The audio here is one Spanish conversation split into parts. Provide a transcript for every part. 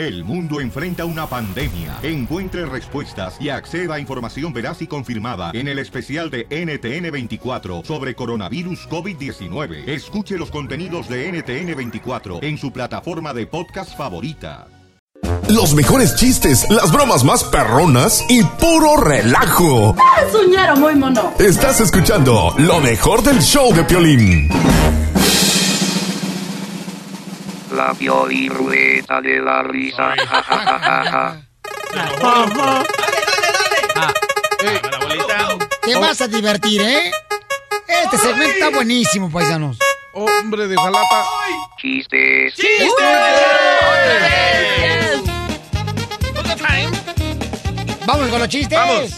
El mundo enfrenta una pandemia. Encuentre respuestas y acceda a información veraz y confirmada en el especial de NTN24 sobre coronavirus COVID-19. Escuche los contenidos de NTN24 en su plataforma de podcast favorita. Los mejores chistes, las bromas más perronas y puro relajo. Soñaron muy mono. Estás escuchando lo mejor del show de Piolín. La Piolín-Rueta de la risa. Ja, ja, ja, ja, ja. Te vas a divertir, ¿eh? Este segmento está buenísimo, paisanos. Hombre de jalata. Chistes. Vamos con los chistes. Vamos.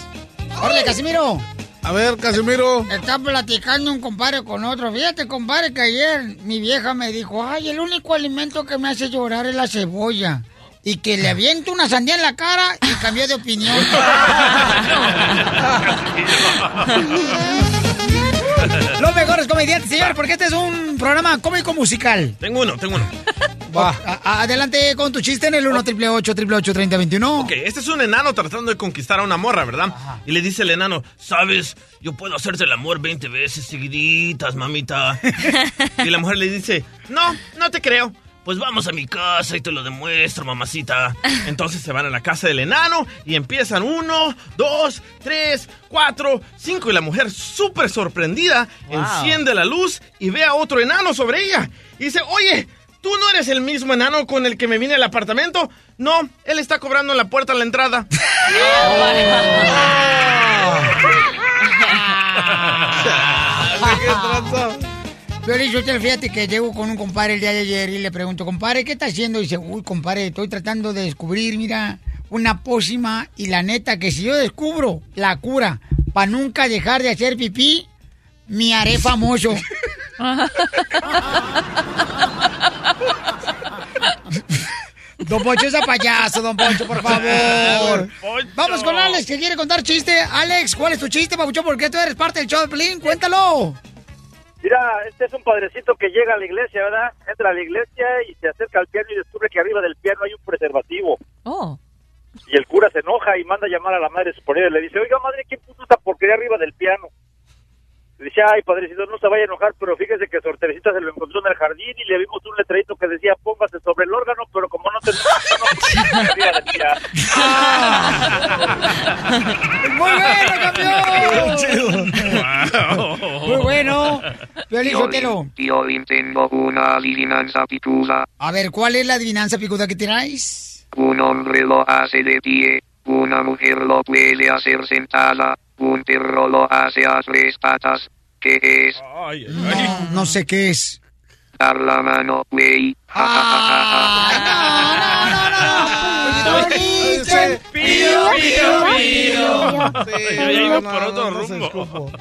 Órale, Casimiro. A ver, Casimiro. Está platicando un compadre con otro. Fíjate, compadre, que ayer mi vieja me dijo, ay, el único alimento que me hace llorar es la cebolla. Y que le aviento una sandía en la cara y cambió de opinión. Los mejores comediantes, señor, porque este es un programa cómico musical. Tengo uno, tengo uno. Va. A- adelante con tu chiste en el 1 888 3021 Ok, este es un enano tratando de conquistar a una morra, ¿verdad? Y le dice el enano, sabes, yo puedo hacerte el amor 20 veces seguiditas, mamita. y la mujer le dice, no, no te creo. Pues vamos a mi casa y te lo demuestro, mamacita. Entonces se van a la casa del enano y empiezan uno, dos, tres, cuatro, cinco. Y la mujer, súper sorprendida, enciende la luz y ve a otro enano sobre ella. Y dice, oye, ¿tú no eres el mismo enano con el que me vine al apartamento? No, él está cobrando en la puerta a la entrada. Pero yo te fíjate que llego con un compadre el día de ayer y le pregunto, compadre, ¿qué está haciendo? Y dice, uy, compadre, estoy tratando de descubrir, mira, una pócima y la neta que si yo descubro la cura para nunca dejar de hacer pipí, me haré famoso. Don Poncho es a payaso, don Poncho, por favor. Vamos con Alex, que quiere contar chiste. Alex, ¿cuál es tu chiste, papuchón? ¿Por qué tú eres parte del show de Pelín? Cuéntalo. Mira, este es un padrecito que llega a la iglesia, ¿verdad? Entra a la iglesia y se acerca al piano y descubre que arriba del piano hay un preservativo. Oh. Y el cura se enoja y manda a llamar a la madre superior y le dice, oiga, madre, ¿quién puso esta porquería arriba del piano? Le dice, ay, padrecito, no se vaya a enojar, pero fíjese que su Teresita se lo encontró en el jardín y le vimos un letrerito que decía, póngase sobre el órgano, pero como no tenemos. ¡Muy bueno, campeón! Muy bueno. Piolín Sotelo. Piolín, tengo una adivinanza picuda. A ver, ¿cuál es la adivinanza picuda que traes? Un hombre lo hace de pie, una mujer lo puede hacer sentada, un perro lo hace a tres patas. ¿Qué es? No, no sé qué es. Dar la mano, güey. Yo ya iba por otro rumbo.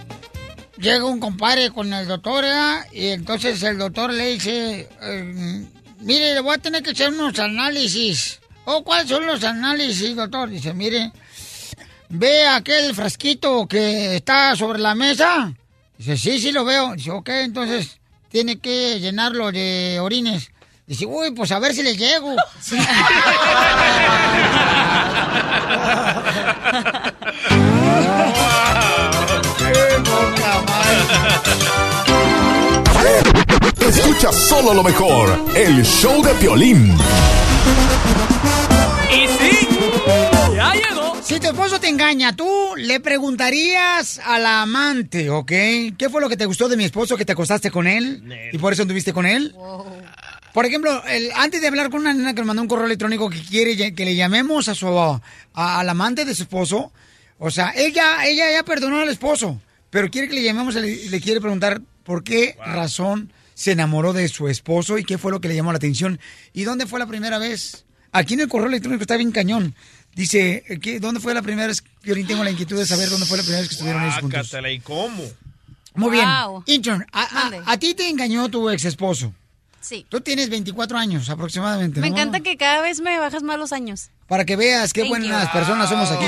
Llega un compadre con el doctor, ¿verdad? Y entonces el doctor le dice, eh, mire, le voy a tener que hacer unos análisis. Oh, ¿cuáles son los análisis, doctor? Dice, mire, ve aquel frasquito que está sobre la mesa. Dice, sí, sí lo veo. Dice, ok, entonces tiene que llenarlo de orines. Dice, uy, pues a ver si le llego. Escucha solo lo mejor, el show de Piolín. Si tu esposo te engaña, tú le preguntarías al amante, ¿ok? ¿Qué fue lo que te gustó de mi esposo que te acostaste con él? ¿Y por eso anduviste con él? Por ejemplo, el- antes de hablar con una nena que nos mandó un correo electrónico que quiere que le llamemos a su a- al amante de su esposo, o sea, ella, ella ya perdonó al esposo, pero quiere que le llamemos y le, le quiere preguntar por qué razón se enamoró de su esposo y qué fue lo que le llamó la atención y dónde fue la primera vez. Aquí en el correo electrónico está bien cañón. Dice, ¿qué- ¿dónde fue la primera vez? Yo tengo la inquietud de saber dónde fue la primera vez que estuvieron ellos juntos. ¿y cómo? Muy bien. Wow. Intern, a, a- a ti te engañó tu ex esposo. Sí. Tú tienes 24 años aproximadamente. Me ¿no? encanta que cada vez me bajas más los años. Para que veas qué Thank buenas you. personas somos aquí.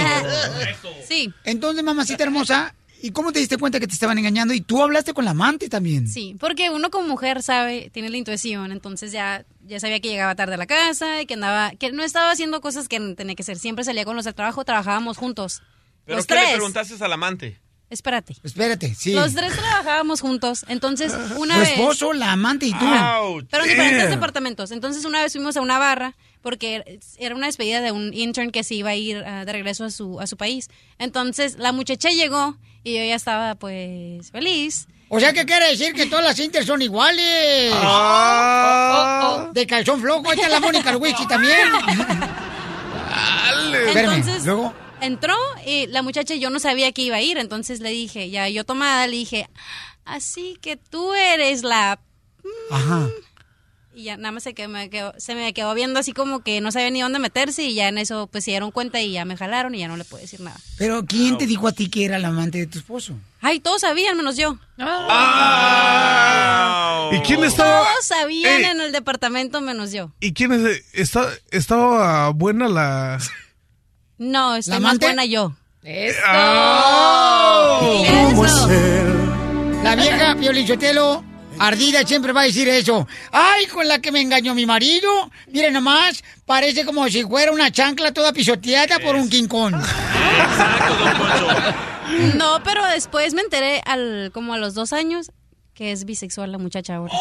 Sí. Entonces, mamacita hermosa, ¿y cómo te diste cuenta que te estaban engañando? Y tú hablaste con la amante también. Sí, porque uno como mujer sabe, tiene la intuición, entonces ya ya sabía que llegaba tarde a la casa y que andaba, que no estaba haciendo cosas que tenía que hacer. Siempre salía con los del trabajo, trabajábamos juntos. ¿Pero los qué tres. le preguntaste al amante? Espérate. Espérate, sí. Los tres trabajábamos juntos. Entonces, una Tu vez. esposo, la amante y tú. Pero en diferentes departamentos. Entonces, una vez fuimos a una barra porque era una despedida de un intern que se iba a ir ah, de regreso a su, a su país. Entonces, la muchacha llegó y yo ya estaba, pues, feliz. O sea, ¿qué quiere decir? Que todas las inters son iguales. Ah. De calzón flojo. Ahí está la Mónica Luigi también. Espérame, Entonces, luego. entró y la muchacha yo no sabía que iba a ir. Entonces le dije, ya yo tomada, le dije, así que tú eres la... Ajá. Y ya nada más se, que me quedó, se me quedó viendo así como que no sabía ni dónde meterse y ya en eso pues se dieron cuenta y ya me jalaron y ya no le puedo decir nada. Pero ¿quién te dijo a ti que era la amante de tu esposo? Ay, todos sabían menos yo. ¿Y quién estaba? Todos sabían Ey. en el departamento menos yo. ¿Y quién es? Está, estaba buena la. No, estoy ¿La más amante? buena yo. ¡Oh! ¿Cómo Eso. La vieja Piolichotelo ardida siempre va a decir eso. Ay, con la que me engañó mi marido. Mire nomás, parece como si fuera una chancla toda pisoteada por un quincón. No, pero después me enteré al como a los dos años que es bisexual la muchacha ahora.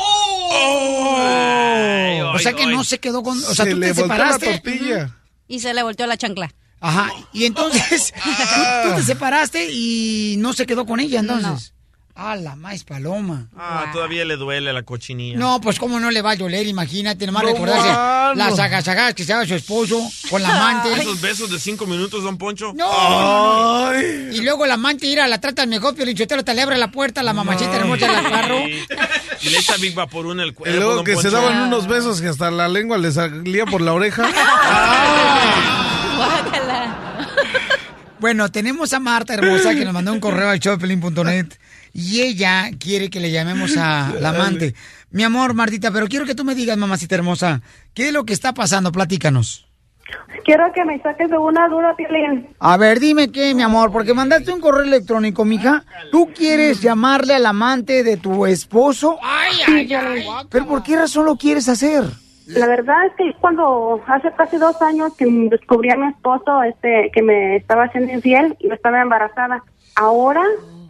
o sea que no se quedó con... O sea, Se tú le te volteó la separaste. tortilla. Y se le volteó la chancla. Ajá. Y entonces, tú, tú te separaste y no se quedó con ella, entonces. Ah, la más paloma. Ah, todavía le duele la cochinilla. No, pues cómo no le va a doler, imagínate, nomás No, recordarse mano. las agasagas que se daba su esposo con la amante. Esos besos de cinco minutos, don Poncho. No, no, no. Y luego la amante ir a la trata al mejor, pero te le abre la puerta, la mamachita hermosa del carro. Y le echa Big Vaporú en el Y cuerpo. luego don que se daban unos besos que hasta la lengua le salía por la oreja. Bueno, tenemos a Marta hermosa que nos mandó un correo al showpelín.net y ella quiere que le llamemos a la amante. Mi amor, Martita, pero quiero que tú me digas, mamacita hermosa, ¿qué es lo que está pasando? Platícanos. Quiero que me saques de una duda, Piolín. A ver, dime qué, mi amor, porque mandaste un correo electrónico, mija. ¿Tú quieres llamarle al amante de tu esposo? Sí, Piolín. ¿Pero por qué razón lo quieres hacer? La verdad es que cuando hace casi dos años que descubrí a mi esposo este que me estaba haciendo infiel y yo estaba embarazada. Ahora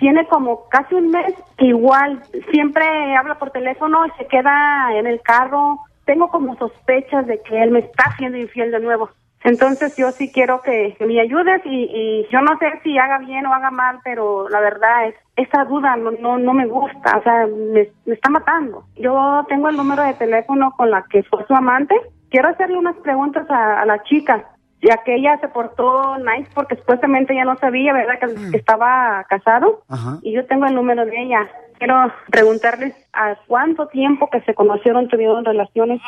tiene como casi un mes igual siempre habla por teléfono y se queda en el carro. Tengo como sospechas de que él me está haciendo infiel de nuevo. Entonces yo sí quiero que, me ayudes y, y yo no sé si haga bien o haga mal, pero la verdad es esa duda no no, no me gusta, o sea, me, está matando. Yo tengo el número de teléfono con la que fue su amante. Quiero hacerle unas preguntas a la chica, ya que ella se portó nice porque supuestamente ella no sabía, ¿verdad?, que, que estaba casado. Ajá. Y yo tengo el número de ella. Quiero preguntarles a cuánto tiempo que se conocieron, tuvieron relaciones.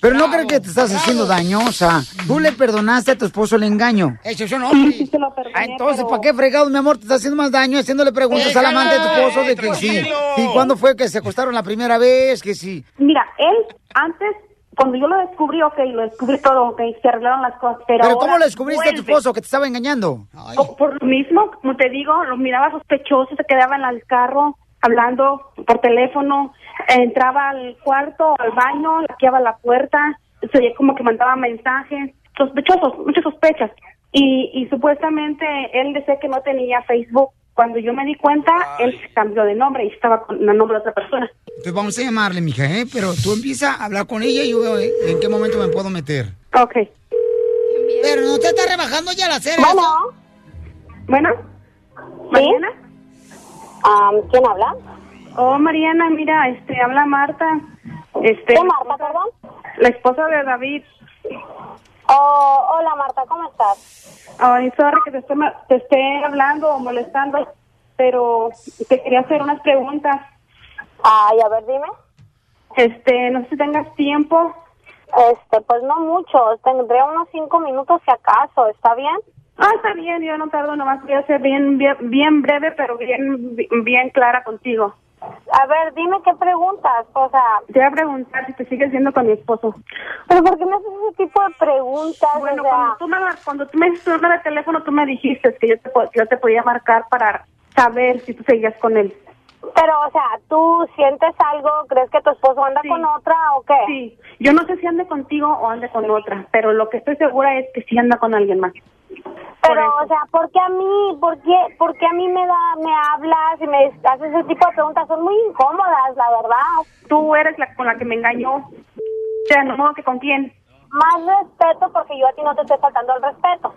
Pero no crees que te estás haciendo daño, o sea, tú le perdonaste a tu esposo el engaño. Eso son hombres. Ah, entonces, ¿para qué fregado, mi amor? Te estás haciendo más daño haciéndole preguntas al amante de tu esposo de que sí. ¿Y cuándo fue que se acostaron la primera vez? Que sí. Mira, él antes, cuando yo lo descubrí, ok, lo descubrí todo, ok, se arreglaron las cosas, pero ¿Pero cómo le descubriste a tu esposo que te estaba engañando? O por lo mismo, como te digo, lo miraba sospechoso, se quedaba en el carro hablando por teléfono, entraba al cuarto, al baño, laqueaba la puerta, se oía como que mandaba mensajes, sospechosos, muchas sospechas. Y, y supuestamente él decía que no tenía Facebook. Cuando yo me di cuenta, él se cambió de nombre y estaba con el nombre de otra persona. Entonces vamos a llamarle, mija, ¿eh? Pero tú empieza a hablar con ella y yo veo eh, en qué momento me puedo meter. Ok. Pero no te está rebajando ya la cera. Bueno. Bueno. ¿Mariana? ¿Quién habla? Oh, Mariana, mira, este, habla Marta. Este, ¿Qué Marta, perdón? La esposa de David. Oh, hola Marta, ¿cómo estás? Ay, sorry que te esté, te esté hablando o molestando, pero te quería hacer unas preguntas. Ay, a ver, dime. Este, no sé si tengas tiempo. Este, pues no mucho, tendré unos cinco minutos si acaso, ¿está bien? Ah, está bien, yo no tardo, nomás voy a ser bien, bien, bien breve, pero bien, bien clara contigo. A ver, dime qué preguntas, o sea... Te voy a preguntar si te sigues viendo con mi esposo. ¿Pero por qué me haces ese tipo de preguntas? Bueno, o sea... cuando tú me, cuando tú me número de teléfono, tú me dijiste que yo te, yo te podía marcar para saber si tú seguías con él. Pero, o sea, ¿tú sientes algo? ¿Crees que tu esposo anda con otra o qué? Sí, yo no sé si ande contigo o ande con otra, pero lo que estoy segura es que sí anda con alguien más. Pero, o sea, ¿por qué a mí? ¿Por qué, por qué a mí me da, me hablas y me haces ese tipo de preguntas? Son muy incómodas, la verdad. Tú eres la con la que me engañó. O sea, no que con quién. Más respeto porque yo a ti no te estoy faltando el respeto.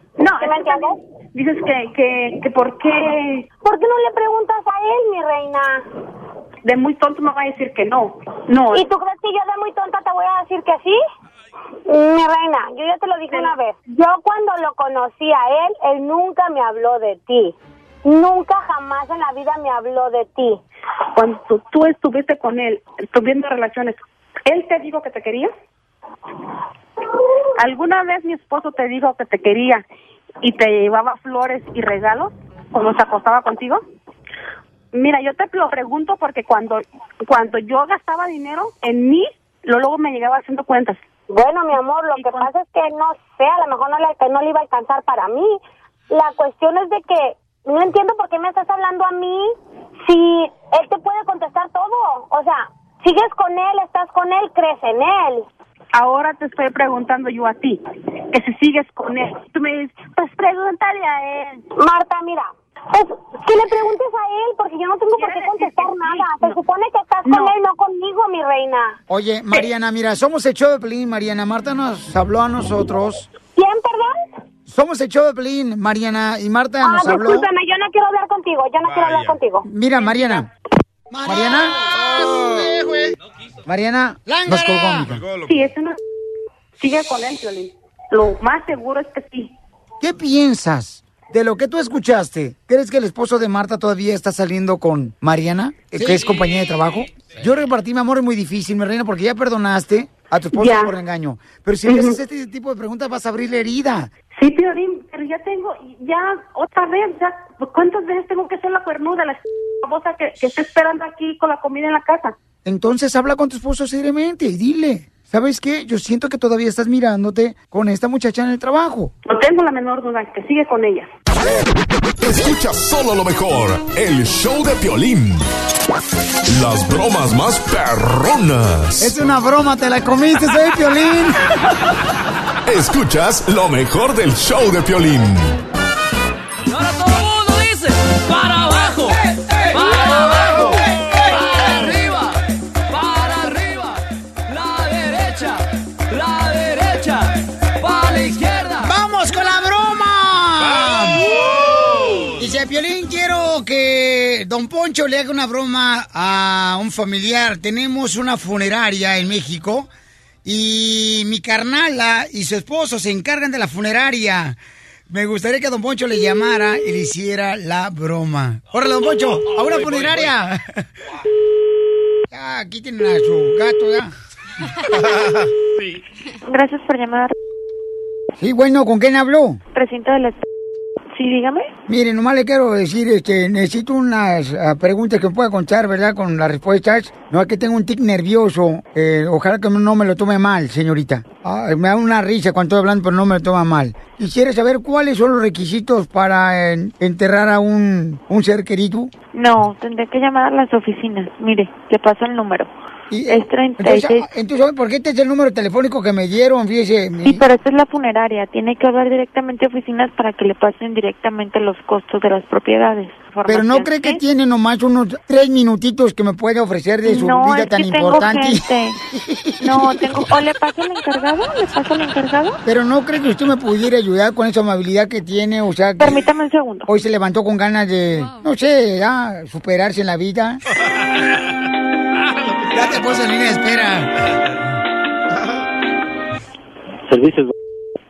Dices que, que, que por qué ¿Por qué no le preguntas a él, mi reina? de muy tonto me va a decir que no. No. ¿Y tú crees que yo de muy tonta te voy a decir que sí? Mi reina, yo ya te lo dije una vez. Yo cuando lo conocí a él, él nunca me habló de ti. Nunca jamás en la vida me habló de ti. Cuando tú estuviste con él, tuviendo relaciones, ¿él te dijo que te quería? ¿Alguna vez mi esposo te dijo que te quería y te llevaba flores y regalos cuando se acostaba contigo? Mira, yo te lo pregunto porque cuando cuando yo gastaba dinero en mí, lo luego me llegaba haciendo cuentas. Bueno, mi amor, lo que pasa es que no sé, a lo mejor no le, no le iba a alcanzar para mí. La cuestión es de que no entiendo por qué me estás hablando a mí si él te puede contestar todo. O sea, sigues con él, estás con él, crees en él. Ahora te estoy preguntando yo a ti, que si sigues con él. Tú me dices, pues pregúntale a él. Marta, mira, pues que le preguntes a él porque yo no tengo por qué contestar nada. Se supone que estás con él, no conmigo, mi reina. Oye, Mariana, mira, somos el show de Pelín, Mariana. Marta nos habló a nosotros. ¿Quién, perdón? Somos el show de Pelín, Mariana, y Marta Ah, nos habló. discúlpame, yo no quiero hablar contigo, yo no quiero hablar contigo. Mira, Mariana. Mariana. Mariana, nos colgó, mija. Sí, eso no... Sigue con él, Violín. Lo más seguro es que sí. ¿Qué piensas de lo que tú escuchaste? ¿Crees que el esposo de Marta todavía está saliendo con Mariana, eh, que es compañía de trabajo? Yo repartí mi amor es muy difícil, mi reina, porque ya perdonaste a tu esposo Ya. por engaño. Pero si le haces este tipo de preguntas vas a abrir la herida. Sí, Piolín, pero ya tengo, ya otra vez, ya, ¿cuántas veces tengo que ser la cuernuda, la famosa que, que está esperando aquí con la comida en la casa? Entonces habla con tu esposo seriamente y dile, ¿sabes qué? Yo siento que todavía estás mirándote con esta muchacha en el trabajo. No tengo la menor duda que sigue con ella. Escucha solo lo mejor, el show de Piolín. Las bromas más perronas. Es una broma, te la comiste, soy Piolín. Escuchas lo mejor del show de Piolín. Y Don Poncho le haga una broma a un familiar. Tenemos una funeraria en México y mi carnala y su esposo se encargan de la funeraria. Me gustaría que Don Poncho le llamara y le hiciera la broma. ¡Órale, Don Poncho! ¡A una funeraria! Ya, aquí tienen a su gato, ya. Gracias por llamar. Sí, bueno, ¿con quién habló? Recinto del Estado. Sí, dígame. Mire, nomás le quiero decir, este, necesito unas ah, preguntas que me pueda contar, ¿verdad? Con las respuestas. No es que tengo un tic nervioso. Eh, ojalá que no me lo tome mal, señorita. Ah, me da una risa cuando estoy hablando, pero no me lo toma mal. Quisiera saber cuáles son los requisitos para en- enterrar a un, un ser querido. No, tendré que llamar a las oficinas. Mire, le paso el número. Es 36. Entonces, ah, entonces, ¿sabe ¿por qué este es el número telefónico que me dieron? Fíjese. mi- Sí, pero esta es la funeraria. Tiene que hablar directamente a oficinas para que le pasen directamente los costos de las propiedades. Pero no cree que ¿sí? tiene nomás unos tres minutitos que me puede ofrecer de su no, vida es tan que tengo importante. gente. No, tengo... ¿O le paso al encargado? ¿Le paso al encargado? Pero no cree que usted me pudiera ayudar con esa amabilidad que tiene, o sea, que Permítame un segundo. hoy se levantó con ganas de, no sé, superarse en la vida. ya te puse en línea de espera. Servicios.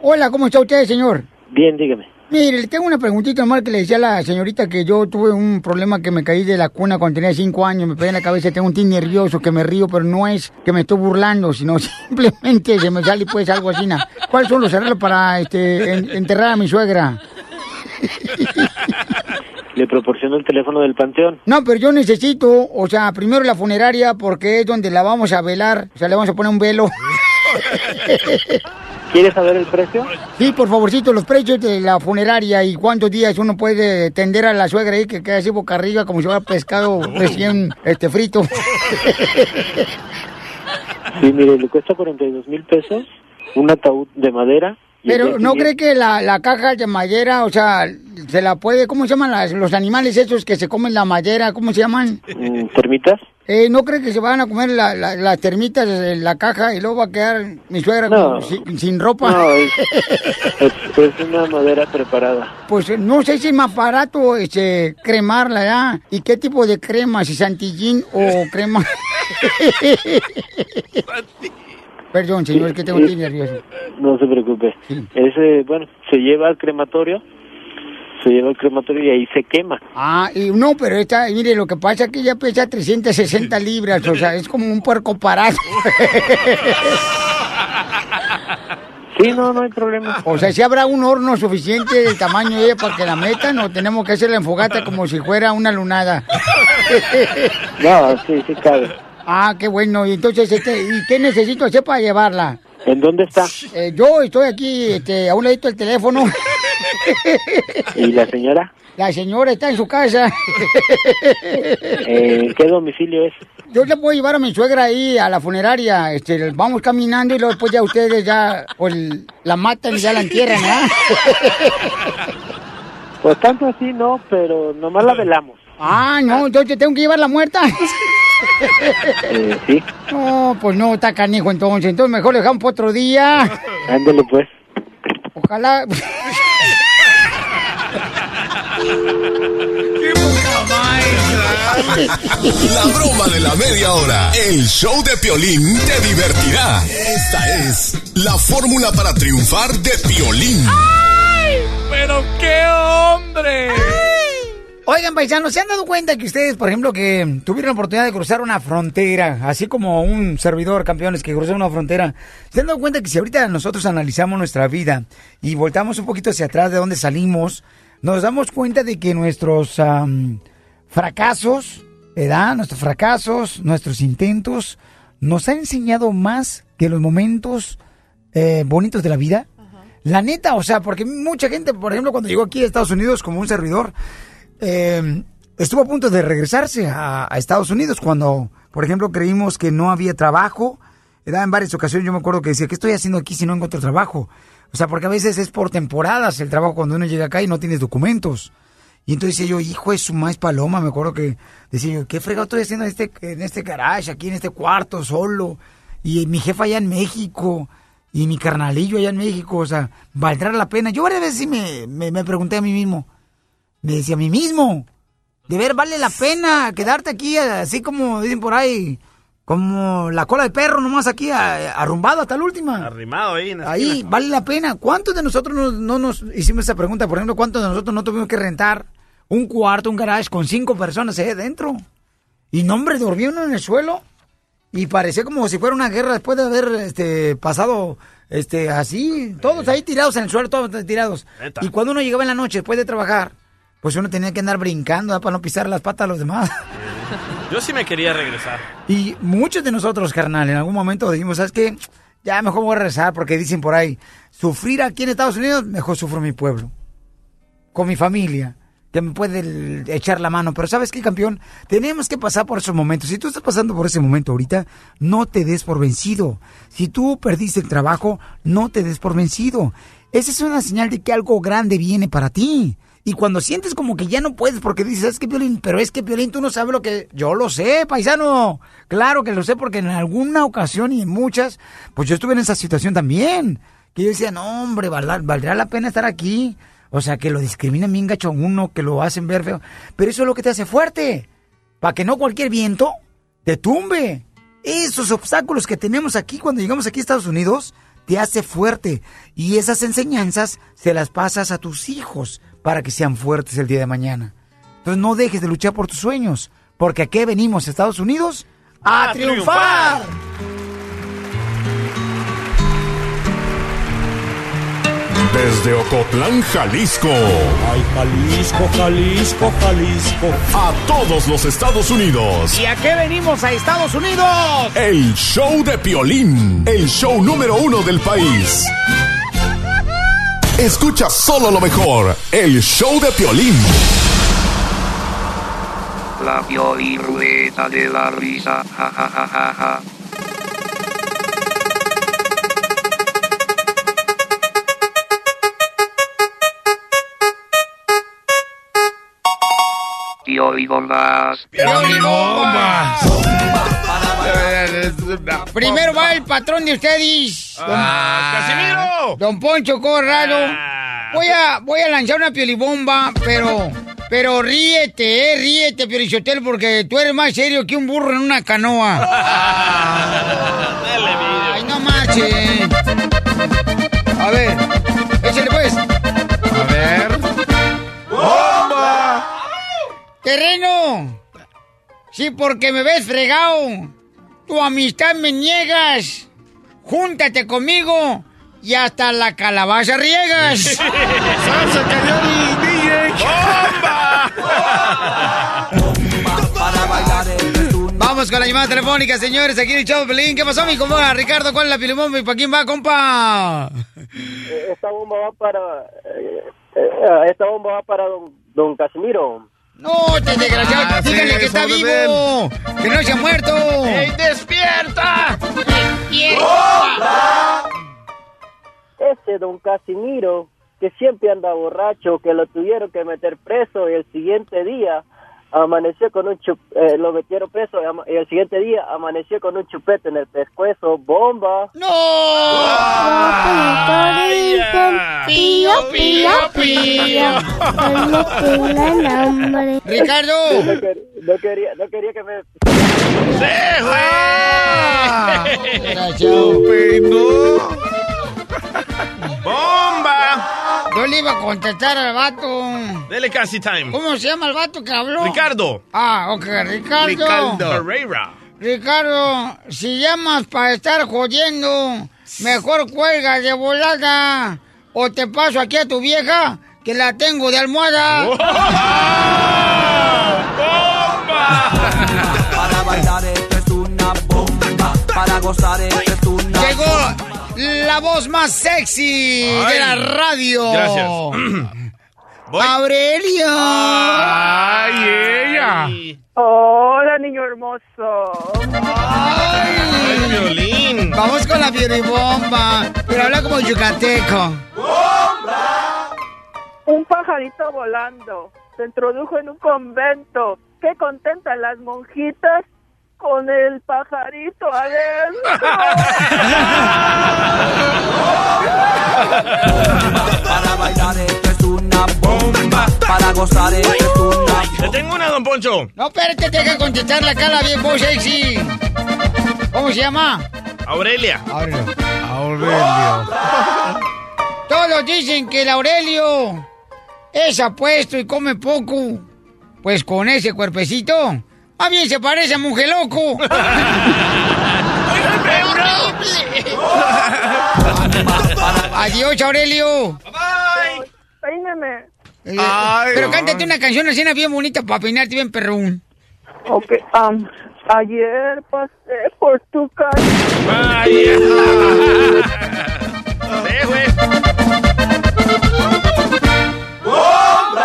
Hola, ¿cómo está usted, señor? Bien, dígame. Mire, le tengo una preguntita más que le decía a la señorita que yo tuve un problema que me caí de la cuna cuando tenía cinco años, me pegué en la cabeza, tengo un tic nervioso que me río, pero no es que me estoy burlando, sino simplemente se me sale pues algo así. na. ¿Cuáles son los arreglos para este, en- enterrar a mi suegra? Le proporciono el teléfono del panteón. No, pero yo necesito, o sea, primero la funeraria porque es donde la vamos a velar, o sea, le vamos a poner un velo. ¿Quieres saber el precio? Sí, por favorcito, los precios de la funeraria y cuántos días uno puede tender a la suegra ahí que queda así boca arriba como si fuera pescado recién este frito. Sí, mire, le cuesta 42 mil pesos un ataúd de madera. Pero ¿no cree que la, la caja de madera, o sea, se la puede, ¿cómo se llaman las- los animales esos que se comen la madera? ¿Cómo se llaman? Mm, ¿Termitas? Eh, ¿No cree que se van a comer la- la- las termitas en la caja y luego va a quedar mi suegra No. como sin, sin ropa? No, es, es, es una madera preparada. Pues no sé si es más barato este, cremarla, ¿ya? ¿Y qué tipo de crema? ¿Si santillín o crema? Perdón, señor, que tengo nervioso. No se preocupe. Ese, bueno, se lleva al crematorio, se lleva al crematorio y ahí se quema. Ah, y no, pero esta, mire, lo que pasa es que ella pesa 360 libras, o sea, es como un puerco parado. Sí, no, no hay problema. O sea, si habrá un horno suficiente del tamaño de ella para que la metan, o tenemos que hacerla en fogata como si fuera una lunada. No, sí, sí cabe. Ah, qué bueno. Y entonces, este, ¿y qué necesito hacer para llevarla? ¿En dónde está? Eh, yo estoy aquí, este, a un ladito del teléfono. ¿Y la señora? La señora está en su casa. Eh, ¿Qué domicilio es? Yo le puedo llevar a mi suegra ahí a la funeraria. Este, vamos caminando y luego después ya ustedes ya pues, la matan y ya la entierran, ¿ah? Pues tanto así no, pero nomás la velamos. Ah, no, entonces tengo que llevarla muerta. Eh, sí, No, pues no, está canijo entonces. Entonces mejor le dejamos para otro día. ándale pues. Ojalá. La broma de la media hora. El show de Piolín te divertirá. Esta es la fórmula para triunfar de Piolín. ¡Pero qué hombre! Oigan, paisanos, ¿se han dado cuenta que ustedes, por ejemplo, que tuvieron la oportunidad de cruzar una frontera, así como un servidor, campeones, que cruzó una frontera? ¿Se han dado cuenta que si ahorita nosotros analizamos nuestra vida y voltamos un poquito hacia atrás de dónde salimos, nos damos cuenta de que nuestros fracasos, ¿verdad? Nuestros fracasos, nuestros intentos, nos han enseñado más que los momentos eh, bonitos de la vida? La neta, o sea, porque mucha gente, por ejemplo, cuando llegó aquí a Estados Unidos como un servidor, eh, estuvo a punto de regresarse a, Estados Unidos cuando, por ejemplo, creímos que no había trabajo. ¿verdad? En varias ocasiones yo me acuerdo que decía, ¿qué estoy haciendo aquí si no encuentro trabajo? O sea, porque a veces es por temporadas el trabajo cuando uno llega acá y no tienes documentos. Y entonces decía yo, hijo de su maíz paloma, me acuerdo que decía yo, ¿qué fregado estoy haciendo en este, en este garage, aquí en este cuarto, solo? Y mi jefa allá en México, y mi carnalillo allá en México, o sea, ¿valdrá la pena? Yo varias veces sí me, me, me pregunté a mí mismo, me decía a mí mismo, de ver, vale la pena quedarte aquí, así como dicen por ahí, como la cola de perro, nomás aquí arrumbado hasta la última. Arrimado ahí en la Ahí, esquina. vale la pena. ¿Cuántos de nosotros no, no nos hicimos esa pregunta? Por ejemplo, ¿cuántos de nosotros no tuvimos que rentar un cuarto, un garage con cinco personas ahí adentro? Y no, hombre, dormía uno en el suelo y parecía como si fuera una guerra después de haber este, pasado este, así, todos ahí tirados en el suelo, todos tirados. Neta. Y cuando uno llegaba en la noche después de trabajar, pues uno tenía que andar brincando ¿verdad? para no pisar las patas a los demás. Yo sí me quería regresar. Y muchos de nosotros, carnal, en algún momento dijimos, ¿sabes qué? Ya mejor voy a rezar porque dicen por ahí, sufrir aquí en Estados Unidos, mejor sufro mi pueblo, con mi familia, que me puede echar la mano. Pero ¿sabes qué, campeón? Tenemos que pasar por esos momentos. Si tú estás pasando por ese momento ahorita, no te des por vencido. Si tú perdiste el trabajo, no te des por vencido. Esa es una señal de que algo grande viene para ti. Y cuando sientes como que ya no puedes porque dices, es que Piolín, pero es que Piolín, tú no sabes lo que... Yo lo sé, paisano. Claro que lo sé porque en alguna ocasión y en muchas, pues yo estuve en esa situación también. Que yo decía, no, hombre, valdrá, la pena estar aquí. O sea, que lo discriminan bien gacho a uno, que lo hacen ver feo. Pero eso es lo que te hace fuerte. Para que no cualquier viento te tumbe. Esos obstáculos que tenemos aquí cuando llegamos aquí a Estados Unidos te hace fuerte. Y esas enseñanzas se las pasas a tus hijos para que sean fuertes el día de mañana. Entonces no dejes de luchar por tus sueños. Porque aquí venimos a Estados Unidos a, ¡A triunfar. triunfar! Desde Ocotlán, Jalisco. Ay, Jalisco, Jalisco, Jalisco. A todos los Estados Unidos. ¿Y a qué venimos a Estados Unidos? El show de Piolín. El show número uno del país. Escucha solo lo mejor. El show de Piolín. La Piolín Rueda de la Risa. Ja, ja, ja, ja, ja. Pioli bombas. Primero va el patrón de ustedes. Don, Ah, ¡Casimiro! don Poncho Corrado. Voy a, voy a lanzar una piolibomba, pero, pero ríete, eh, ríete, Piolichotel, porque tú eres más serio que un burro en una canoa. Ay, no marches. A ver, échale pues. A ver. ¡Bomba! ¡Terreno! Sí, porque me ves fregado. Tu amistad me niegas. Júntate conmigo y hasta la calabaza riegas. ¡Salsa, Vamos con la llamada telefónica, señores, aquí en el show Pelín. ¿Qué pasó, mi compa? Ricardo, ¿cuál es la pilomomba y para quién va, compa? Eh, Esta bomba va para. eh, eh, esta bomba va para don, don Casimiro. No, te desgraciado, Ah, sí, dígale que está vivo, que no se ha muerto. ¡Ey, despierta! Ese don Casimiro, que siempre anda borracho, que lo tuvieron que meter preso y el siguiente día amaneció con un chup, eh, lo metieron preso y, el siguiente día amaneció con un chupete en el pescuezo, bomba. ¡No! Pío, pío, pío. Ricardo. No, quer- no quería, no quería que me... ¡Bomba! Yo le iba a contestar al vato. Dele casi time. ¿Cómo se llama el vato que habló? Ricardo. Ah, ok, Ricardo. Ricardo Pereira. Ricardo, si llamas para estar jodiendo, mejor cuelga de volada. O te paso aquí a tu vieja, que la tengo de almohada. Para bailar esto es una bomba. Para gozar esto es una Llegó la voz más sexy de Ay. la radio. Gracias. Aurelio. Ay, ella. Hola, niño hermoso. Ay, violín. Vamos con la bomba, pero habla como yucateco. Un pajarito volando se introdujo en un convento. Qué contentas las monjitas con el pajarito adentro. Para bailar esto es una bomba. Para gozar esto es una Le tengo una, don Poncho. No, espérate, te que contestar acá la bien voz sexy. ¿Cómo se llama? Aurelia. Aurelio. Aurelio. Todos dicen que el Aurelio es apuesto y come poco. Pues con ese cuerpecito, a bien se parece a mujer loco. Adiós, Aurelio. Peíneme. Eh, Pero cántate una canción así bien bonita para peinarte bien perrón. Ok, am, ayer pasé por tu calle. Sí, güey. Don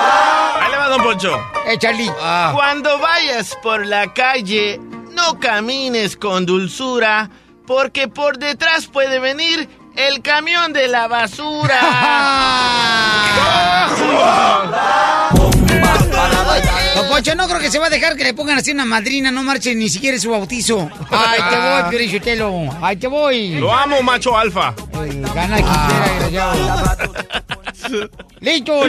Poncho. Eh, Charlie. Cuando vayas por la calle, no camines con dulzura, porque por detrás puede venir el camión de la basura. Don Poncho, no creo que se va a dejar que le pongan así una madrina, no marche ni siquiera su bautizo. Ay, te voy, Piorichotelo. Ay, te voy. Lo amo, macho alfa. Gana quien quiera, desgraciado. Listo.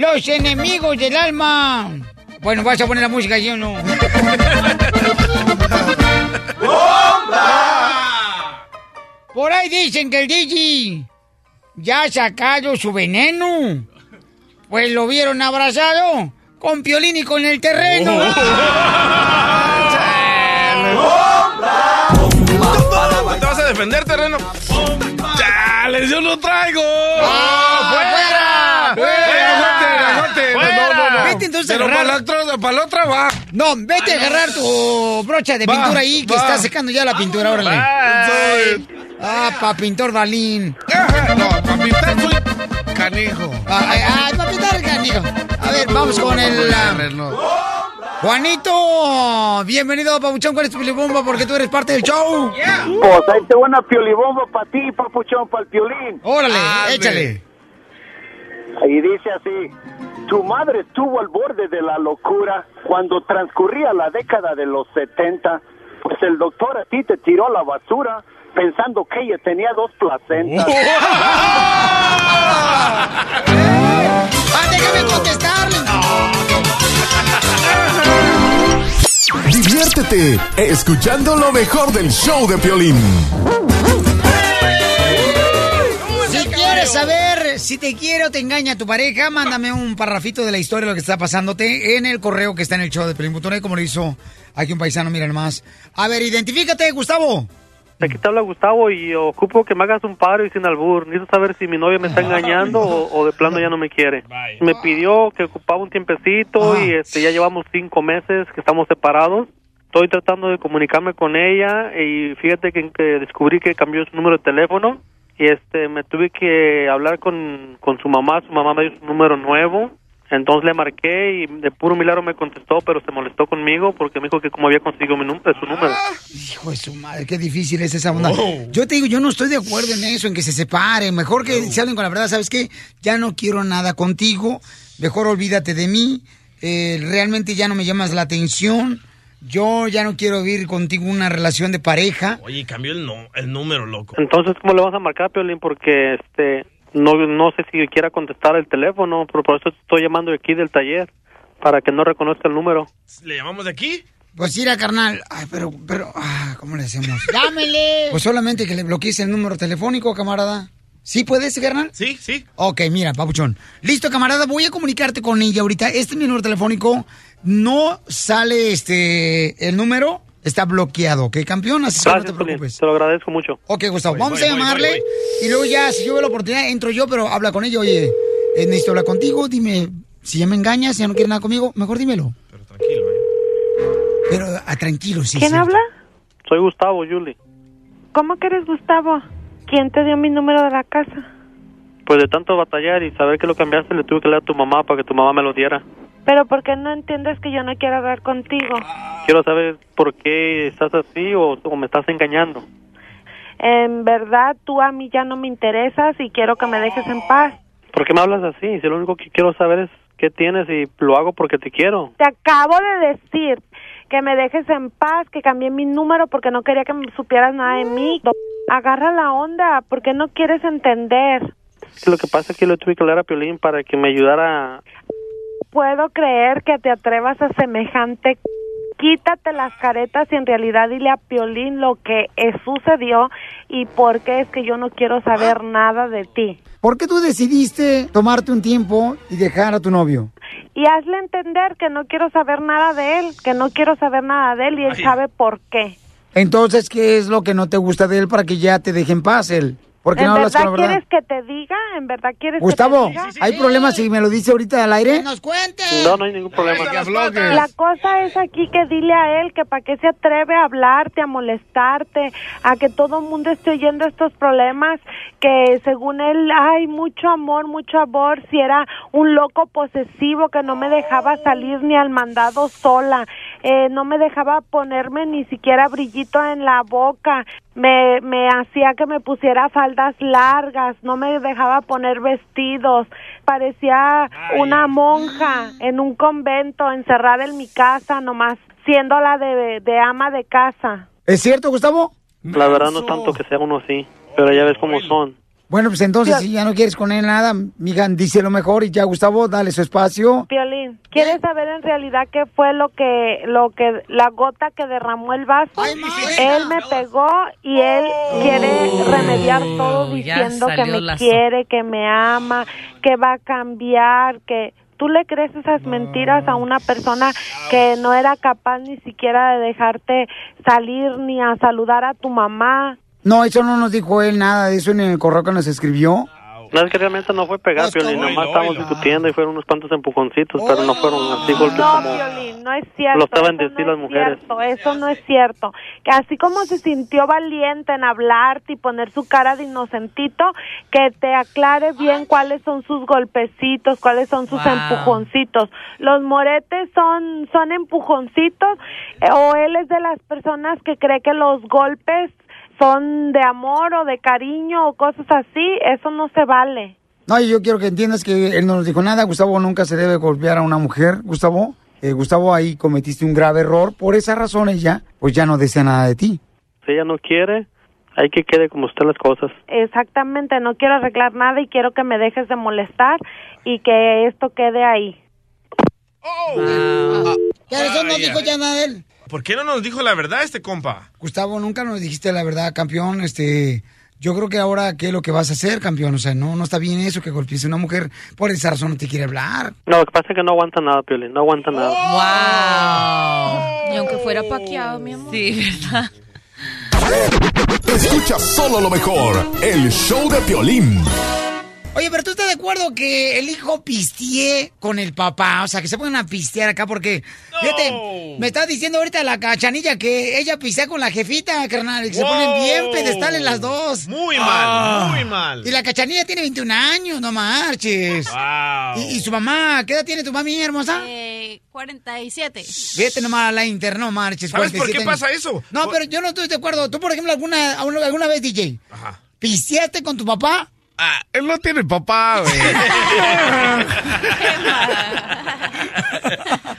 Los enemigos del alma. Bueno, vas a poner la música, ¿sí o no? Por ahí dicen que el DJ ya ha sacado su veneno. Pues lo vieron abrazado con Piolín y con el terreno. ¿No te vas a defender, terreno? ¡Chales, yo lo traigo! Ah, vete a Pero agarrar. para la para la otra va. No, vete a agarrar tu brocha de Va, pintura ahí, que va. está secando ya la pintura, órale. Ay. Ah, pa' pintor Dalín. No, para pintar soy canijo. Ay, ay, pa' pintar, canijo. A ver, vamos con el... ah, Juanito, bienvenido, Pabuchón. ¿Cuál es tu pilibomba? Porque tú eres parte del show. Pues ahí te buena piolibomba para ti, papuchón, para el piolín. Órale, échale. Y dice así, tu madre estuvo al borde de la locura cuando transcurría la década de los 70, pues el doctor a ti te tiró a la basura pensando que ella tenía dos placentas. ¡Ah, déjame contestarle! Diviértete escuchando lo mejor del show de Piolín. Si quieres saber si te quiere o te engaña tu pareja, mándame un parrafito de la historia de lo que está pasándote en el correo que está en el show de Pelín.net, como lo hizo aquí un paisano, mira nomás. A ver, identifícate, Gustavo. Aquí te habla Gustavo y ocupo que me hagas un paro y sin albur. Necesito saber si mi novia me está engañando o, o de plano ya no me quiere. Me pidió que ocupaba un tiempecito y este ya llevamos cinco meses que estamos separados. Estoy tratando de comunicarme con ella y fíjate que, que descubrí que cambió su número de teléfono y este me tuve que hablar con, con su mamá. Su mamá me dio su número nuevo. Entonces le marqué y de puro milagro me contestó, pero se molestó conmigo porque me dijo que como había conseguido mi num- su número. Hijo de su madre, qué difícil es esa onda. Yo te digo, yo no estoy de acuerdo en eso, en que se separen. Mejor que se hablen con la verdad, ¿sabes qué? Ya no quiero nada contigo. Mejor olvídate de mí. Eh, realmente ya no me llamas la atención. Yo ya no quiero vivir contigo una relación de pareja. Oye, cambió el, no, el número, loco. Entonces, ¿cómo le vas a marcar, Piolín? Porque este no no sé si quiera contestar el teléfono, pero por eso te estoy llamando de aquí del taller, para que no reconozca el número. ¿Le llamamos de aquí? Pues mira, carnal. Ay, pero, pero, ah, ¿cómo le hacemos? ¡Llámele! Pues solamente que le bloquees el número telefónico, camarada. ¿Sí puedes, carnal? Sí, sí. Ok, mira, papuchón. Listo, camarada, voy a comunicarte con ella ahorita. Este es mi número telefónico. No sale este el número, está bloqueado, ¿ok, campeón? Así que no te preocupes. Te lo agradezco mucho. Ok, Gustavo, Voy, vamos voy, a voy, llamarle voy, y luego ya, si yo veo la oportunidad, entro yo, pero habla con ella. Oye, eh, necesito hablar contigo, dime, si ya me engañas, si ya no quieres nada conmigo, mejor dímelo. Pero tranquilo, ¿eh? Pero ah, tranquilo, sí. ¿Quién sí. habla? Soy Gustavo, Julie. ¿Cómo que eres Gustavo? ¿Quién te dio mi número de la casa? Pues de tanto batallar y saber que lo cambiaste, le tuve que leer a tu mamá para que tu mamá me lo diera. Pero ¿por qué no entiendes que yo no quiero hablar contigo? Quiero saber por qué estás así o, o me estás engañando. En verdad, tú a mí ya no me interesas y quiero que me dejes en paz. ¿Por qué me hablas así? Si lo único que quiero saber es qué tienes y lo hago porque te quiero. Te acabo de decir que me dejes en paz, que cambié mi número porque no quería que me supieras nada de mí. Agarra la onda, ¿por qué no quieres entender? Lo que pasa es que le tuve que leer a Piolín para que me ayudara. Puedo creer que te atrevas a semejante. Quítate las caretas y en realidad dile a Piolín lo que sucedió y por qué es que yo no quiero saber nada de ti. ¿Por qué tú decidiste tomarte un tiempo y dejar a tu novio? Y hazle entender que no quiero saber nada de él, que no quiero saber nada de él y él sabe por qué. Entonces, ¿qué es lo que no te gusta de él para que ya te deje en paz él? ¿Por qué ¿En no hablas verdad con la verdad? quieres que te diga? ¿En verdad quieres Gustavo, que te diga? ¿hay problemas si me lo dice ahorita al aire? nos cuente! No, no hay ningún problema. La cosa es aquí que dile a él que para qué se atreve a hablarte, a molestarte, a que todo el mundo esté oyendo estos problemas, que según él hay mucho amor, mucho amor, si era un loco posesivo que no me dejaba salir ni al mandado sola, eh, no me dejaba ponerme ni siquiera brillito en la boca, me, me hacía que me pusiera faldas largas, no me dejaba poner vestidos, parecía una monja en un convento encerrada en mi casa, nomás siendo la de, de ama de casa. ¿Es cierto, Gustavo? La verdad no tanto que sea uno así, pero ya ves cómo son. Bueno, pues entonces, si ya no quieres con él nada, mija, dice lo mejor y ya, Gustavo, dale su espacio. Piolín, ¿quieres saber en realidad qué fue lo que, lo que, la gota que derramó el vaso? él me pegó y él quiere remediar todo ya diciendo que me la quiere, que me ama, que va a cambiar, que tú le crees esas mentiras a una persona que no era capaz ni siquiera de dejarte salir ni a saludar a tu mamá. No, eso no nos dijo él nada de eso en el correo que nos escribió. No, es que realmente no fue pegar, Pues, Piolín, nomás estábamos discutiendo y fueron unos cuantos empujoncitos, pero no fueron así golpes No, como... Piolín, no es cierto. Lo eso decir no las es mujeres. cierto, eso no es cierto. Que así como se sintió valiente en hablarte y poner su cara de inocentito, que te aclare bien cuáles son sus golpecitos, cuáles son sus Wow. empujoncitos. Los moretes son, son empujoncitos eh, o él es de las personas que cree que los golpes son de amor o de cariño o cosas así, eso no se vale. No, y yo quiero que entiendas que él no nos dijo nada. Gustavo nunca se debe golpear a una mujer. Gustavo, eh, Gustavo, ahí cometiste un grave error. Por esas razones ya, pues ya no desea nada de ti. Si ella no quiere, hay que quede como estén las cosas. Exactamente, no quiero arreglar nada y quiero que me dejes de molestar y que esto quede ahí. ¿Qué razón no Vaya. dijo ya nada él? ¿Por qué no nos dijo la verdad este compa? Gustavo, nunca nos dijiste la verdad, campeón. Este, yo creo que ahora, ¿qué es lo que vas a hacer, campeón? O sea, no, no está bien eso que golpees a una mujer. Por esa razón no te quiere hablar. No, lo que pasa es que no aguanta nada, Piolín, no aguanta nada. Y aunque fuera paqueado, mi amor. Sí, ¿verdad? Escucha solo lo mejor, el show de Piolín. Oye, pero tú estás de acuerdo que el hijo pistee con el papá, o sea, que se pongan a pistear acá porque, fíjate, me está diciendo ahorita la cachanilla que ella pistea con la jefita, carnal, y que se ponen bien pedestales las dos. Muy Ah. mal, muy mal. Y la cachanilla tiene 21 años, no marches. Wow. Y, y su mamá, ¿qué edad tiene tu mami hermosa? Eh, 47. Vete nomás a la inter, no marches. ¿Sabes por 47 qué años. pasa eso? No, pero yo no estoy de acuerdo. Tú, por ejemplo, alguna, alguna vez, DJ, ¿pisteaste con tu papá? Ah, él no tiene papá, güey.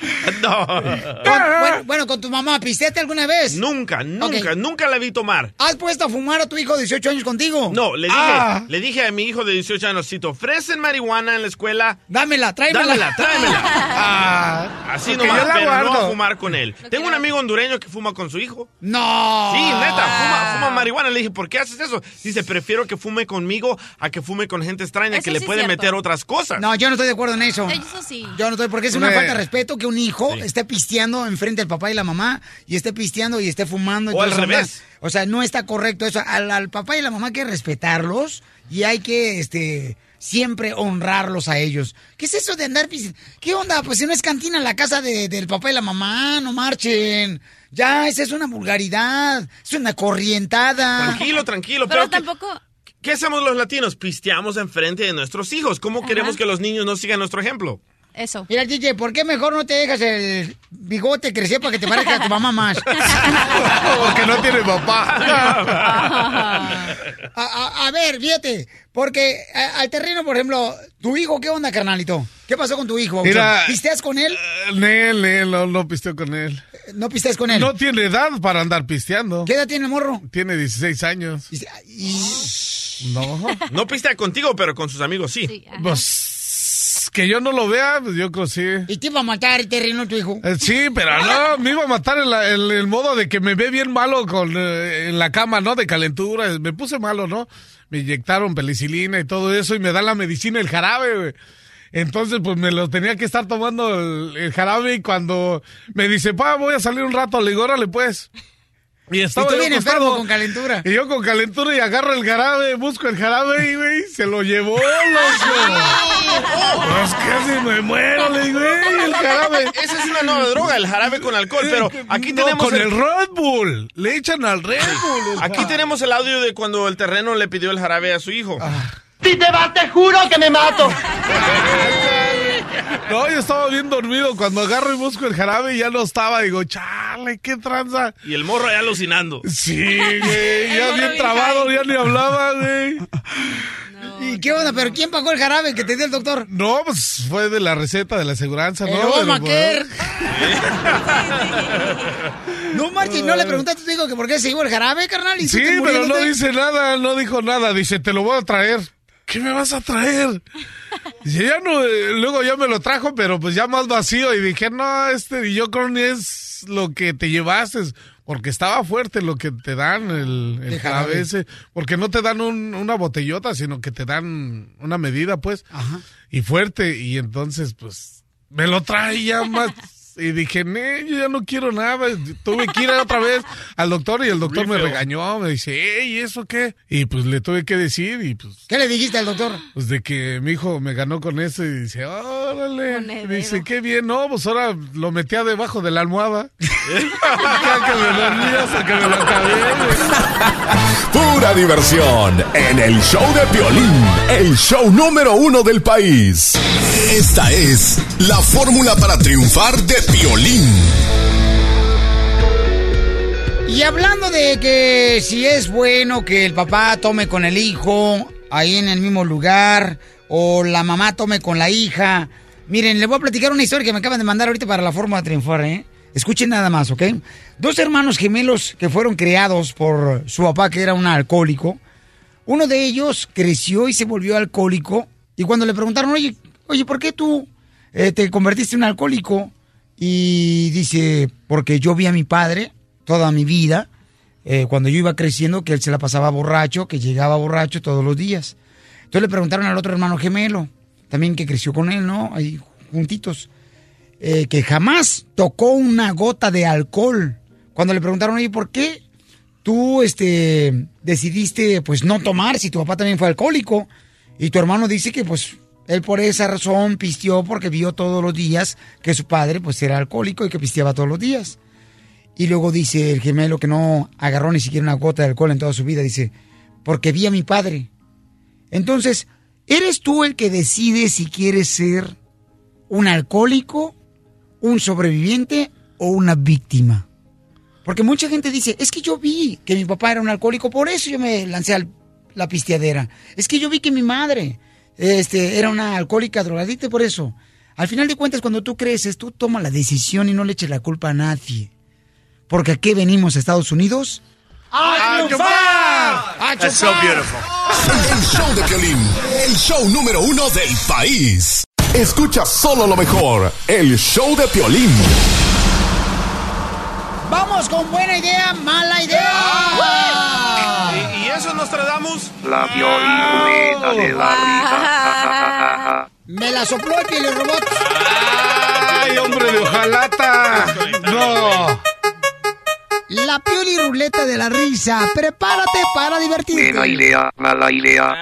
No. bueno, bueno, con tu mamá, ¿pisteaste alguna vez? Nunca, nunca, Ok. nunca la vi tomar. ¿Has puesto a fumar a tu hijo de 18 años contigo? No, le dije, Ah. le dije a mi hijo de 18 años, si te ofrecen marihuana en la escuela, dámela, tráemela. Dámela, tráemela. Ah, Así porque nomás, pero no a fumar con él. Tengo un amigo hondureño que fuma con su hijo. No. Sí, neta, fuma, fuma marihuana. Le dije, ¿por qué haces eso? Dice, prefiero que fume conmigo a que fume con gente extraña Eso que le sí puede meter otras cosas. No, yo no estoy de acuerdo en eso. Eso sí. Yo no estoy, porque es una falta de respeto que un hijo esté pisteando enfrente del papá y la mamá y esté pisteando y esté fumando. O al eso, revés. O sea, no está correcto eso. Al, al papá y la mamá hay que respetarlos y hay que, este, siempre honrarlos a ellos. ¿Qué es eso de andar pisteando? ¿Qué onda? Pues si no es cantina en la casa de- del papá y la mamá, no marchen. Ya, esa es una vulgaridad, es una corrientada. Tranquilo, tranquilo. Pero Pero, ¿qué- tampoco... ¿qué, hacemos los latinos? Pisteamos enfrente de nuestros hijos. ¿Cómo queremos que los niños no sigan nuestro ejemplo? Eso. Mira, DJ, ¿por qué mejor no te dejas el bigote crecer para que te parezca a tu mamá más? Porque no tiene papá. A, a- a ver, fíjate, porque a- al terreno, por ejemplo, tu hijo, ¿qué onda, carnalito? ¿Qué pasó con tu hijo? Mira? ¿Pisteas con él? Él, él, no, no pisteo con él. ¿No pisteas con él? No tiene edad para andar pisteando. ¿Qué edad tiene el morro? Tiene 16 años. No. No pistea contigo, pero con sus amigos sí. Pues que yo no lo vea, pues yo creo sí. ¿Y te iba a matar el terreno tu hijo? Eh, Sí, pero no, me iba a matar en, la- en el modo de que me ve bien malo con, eh, en la cama, ¿no? De calentura. Me puse malo, ¿no? Me inyectaron penicilina y todo eso y me da la medicina, el jarabe, güey. Entonces, pues me lo tenía que estar tomando el, el jarabe y cuando me dice, pa, voy a salir un rato, le digo, órale, pues. Y estaba tú yo bien enfermo con calentura. Y yo con calentura y agarro el jarabe, busco el jarabe y, güey, se lo llevó, loco. Pues casi me muero, le digo, "Ey, el jarabe. Esa es una nueva droga, el jarabe con alcohol, pero aquí No, tenemos con el Red Bull. Le echan al Red Bull. el Aquí tenemos el audio de cuando el terreno le pidió el jarabe a su hijo. Si te vas, te juro que me mato. No, yo estaba bien dormido. Cuando agarro y busco el jarabe ya no estaba. Digo, chale, qué tranza. Y el morro ahí alucinando. Sí, güey. Ya bien trabado, ya ni hablaba, güey. ¿Y qué onda? ¿Pero quién pagó el jarabe que te dio el doctor? No, pues fue de la receta de la aseguranza, ¿no? El Pero, pues, No marches, ¿no le preguntaste a tu hijo que por qué se llevó el jarabe, carnal? ¿Y Sí, pero no dice nada, no dijo nada. Dice, te lo voy a traer. ¿Qué me vas a traer? Dice, ya no, eh, luego ya me lo trajo, pero pues ya más vacío. Y dije, no, este, y yo creo ni es lo que te llevaste, porque estaba fuerte lo que te dan el, el jarabe ese. Porque no te dan un- una botellota, sino que te dan una medida, pues. Y fuerte. Y entonces, pues, me lo trae ya más Y dije, "Nee, yo ya no quiero nada. Tuve que ir otra vez al doctor y el doctor me regañó. Me dice, ¿y eso qué? Y pues le tuve que decir y pues... ¿Qué le dijiste al doctor? Pues de que mi hijo me ganó con eso y dice, órale. Y dice, qué bien, no, pues ahora lo metía debajo de la almohada. Que me que me lo. Pura diversión en el show de Piolín, el show número uno del país. Esta es la fórmula para triunfar de Piolín. Y hablando de que si es bueno que el papá tome con el hijo ahí en el mismo lugar o la mamá tome con la hija. Miren, les voy a platicar una historia que me acaban de mandar ahorita para la de triunfar, ¿eh? Escuchen nada más, ¿ok? Dos hermanos gemelos que fueron criados por su papá que era un alcohólico. Uno de ellos creció y se volvió alcohólico. Y cuando le preguntaron, oye, oye, ¿por qué tú eh, te convertiste en alcohólico? Y dice, porque yo vi a mi padre toda mi vida, eh, cuando yo iba creciendo, que él se la pasaba borracho, que llegaba borracho todos los días. Entonces le preguntaron al otro hermano gemelo, también que creció con él, ¿no? Ahí juntitos, eh, que jamás tocó una gota de alcohol. Cuando le preguntaron, oye, ¿por qué tú este, decidiste pues no tomar si tu papá también fue alcohólico? Y tu hermano dice que pues él por esa razón pisteó porque vio todos los días que su padre pues era alcohólico y que pisteaba todos los días. Y luego dice el gemelo que no agarró ni siquiera una gota de alcohol en toda su vida, dice, porque vi a mi padre. Entonces, ¿eres tú el que decide si quieres ser un alcohólico, un sobreviviente o una víctima? Porque mucha gente dice, es que yo vi que mi papá era un alcohólico, por eso yo me lancé a la pisteadera. Es que yo vi que mi madre este, era una alcohólica drogadicta, y por eso. Al final de cuentas, cuando tú creces, tú tomas la decisión y no le eches la culpa a nadie. Porque aquí venimos a Estados Unidos ¡A triunfar! ¡A That's so beautiful. El show de Piolín, el show número uno del país. Escucha solo lo mejor, el show de Piolín. Vamos con buena idea, mala idea. ¿Y, y eso nos tratamos? La violeta de la risa. Me la sopló el piel robot. ¡Ay, hombre de hojalata! ¡No! La pioli ruleta de la risa. Prepárate para divertirte. Buena idea, mala idea.